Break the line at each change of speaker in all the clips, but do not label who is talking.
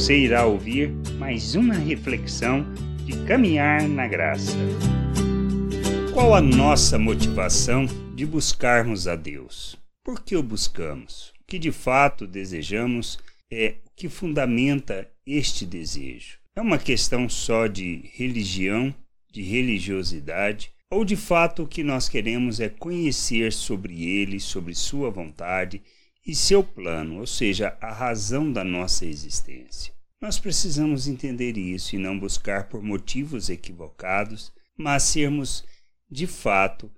Você irá ouvir mais uma reflexão de caminhar na graça. Qual a nossa motivação de buscarmos a Deus? Por que o buscamos? O que de fato desejamos é o que fundamenta este desejo. É uma questão só de religião, de religiosidade, ou de fato o que nós queremos é conhecer sobre Ele, sobre Sua vontade e seu plano, ou seja, a razão da nossa existência. Nós precisamos entender isso e não buscar por motivos equivocados, mas sermos, de fato,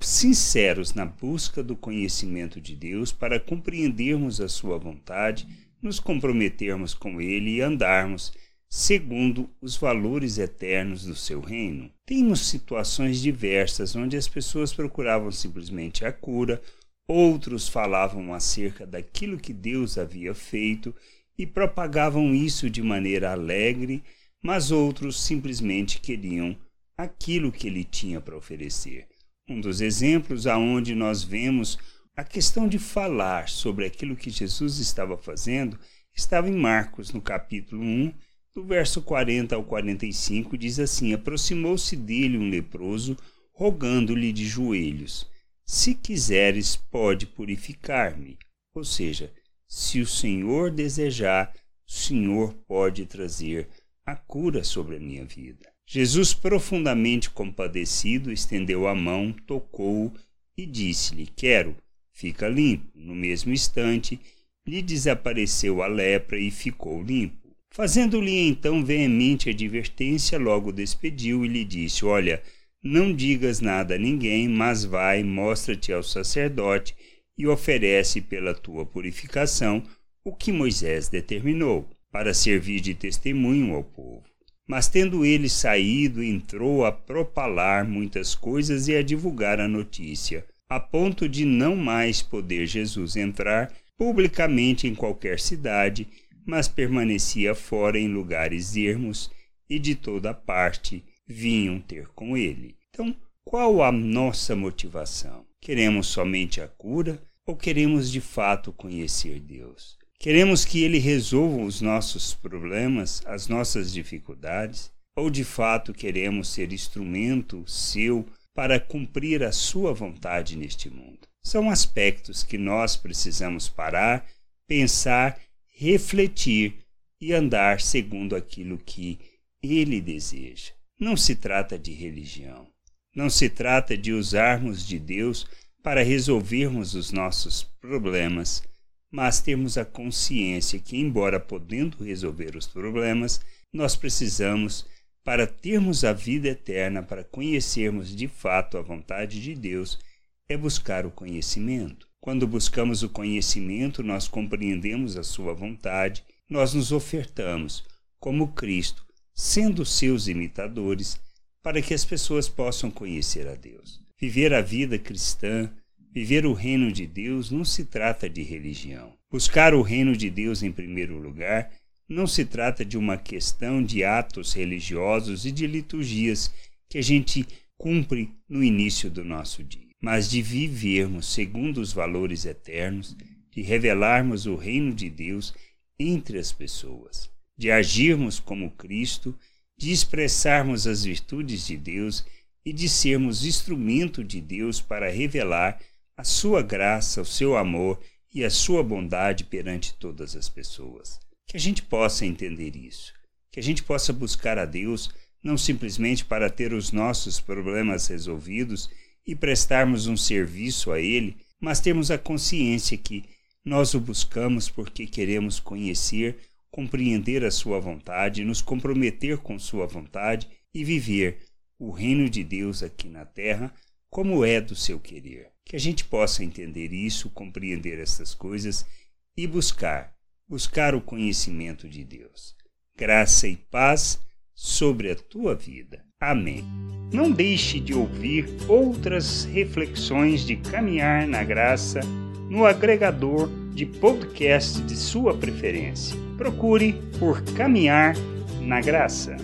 sinceros na busca do conhecimento de Deus para compreendermos a Sua vontade, nos comprometermos com Ele e andarmos segundo os valores eternos do seu reino. Temos situações diversas onde as pessoas procuravam simplesmente a cura Outros falavam acerca daquilo que Deus havia feito e propagavam isso de maneira alegre, mas outros simplesmente queriam aquilo que ele tinha para oferecer. Um dos exemplos aonde nós vemos a questão de falar sobre aquilo que Jesus estava fazendo estava em Marcos, no capítulo 1, do verso 40 ao 45, diz assim: Aproximou-se dele um leproso, rogando-lhe de joelhos se quiseres, pode purificar-me. Ou seja, se o Senhor desejar, o Senhor pode trazer a cura sobre a minha vida. Jesus, profundamente compadecido, estendeu a mão, tocou-o e disse-lhe: Quero, fica limpo. No mesmo instante, lhe desapareceu a lepra e ficou limpo. Fazendo-lhe então veemente advertência, logo despediu e lhe disse: Olha, não digas nada a ninguém, mas vai, mostra-te ao sacerdote e oferece pela tua purificação o que Moisés determinou, para servir de testemunho ao povo. Mas tendo ele saído, entrou a propalar muitas coisas e a divulgar a notícia, a ponto de não mais poder Jesus entrar publicamente em qualquer cidade, mas permanecia fora em lugares ermos e de toda parte vinham ter com ele. Então, qual a nossa motivação? Queremos somente a cura ou queremos de fato conhecer Deus? Queremos que Ele resolva os nossos problemas, as nossas dificuldades? Ou de fato queremos ser instrumento seu para cumprir a Sua vontade neste mundo? São aspectos que nós precisamos parar, pensar, refletir e andar segundo aquilo que Ele deseja. Não se trata de religião. Não se trata de usarmos de Deus para resolvermos os nossos problemas, mas termos a consciência que, embora podendo resolver os problemas, nós precisamos, para termos a vida eterna, para conhecermos de fato a vontade de Deus, é buscar o conhecimento. Quando buscamos o conhecimento, nós compreendemos a Sua vontade, nós nos ofertamos, como Cristo, sendo seus imitadores, para que as pessoas possam conhecer a Deus. Viver a vida cristã, viver o reino de Deus, não se trata de religião. Buscar o reino de Deus em primeiro lugar não se trata de uma questão de atos religiosos e de liturgias que a gente cumpre no início do nosso dia, mas de vivermos segundo os valores eternos, de revelarmos o reino de Deus entre as pessoas de agirmos como Cristo, de expressarmos as virtudes de Deus e de sermos instrumento de Deus para revelar a sua graça, o seu amor e a sua bondade perante todas as pessoas. Que a gente possa entender isso, que a gente possa buscar a Deus não simplesmente para ter os nossos problemas resolvidos e prestarmos um serviço a Ele, mas termos a consciência que nós o buscamos porque queremos conhecer compreender a Sua vontade, nos comprometer com Sua vontade e viver o reino de Deus aqui na terra como é do seu querer. Que a gente possa entender isso, compreender essas coisas e buscar, buscar o conhecimento de Deus. Graça e paz sobre a tua vida. Amém. Não deixe de ouvir outras reflexões de caminhar na graça no agregador de podcast de sua preferência. Procure por Caminhar na Graça.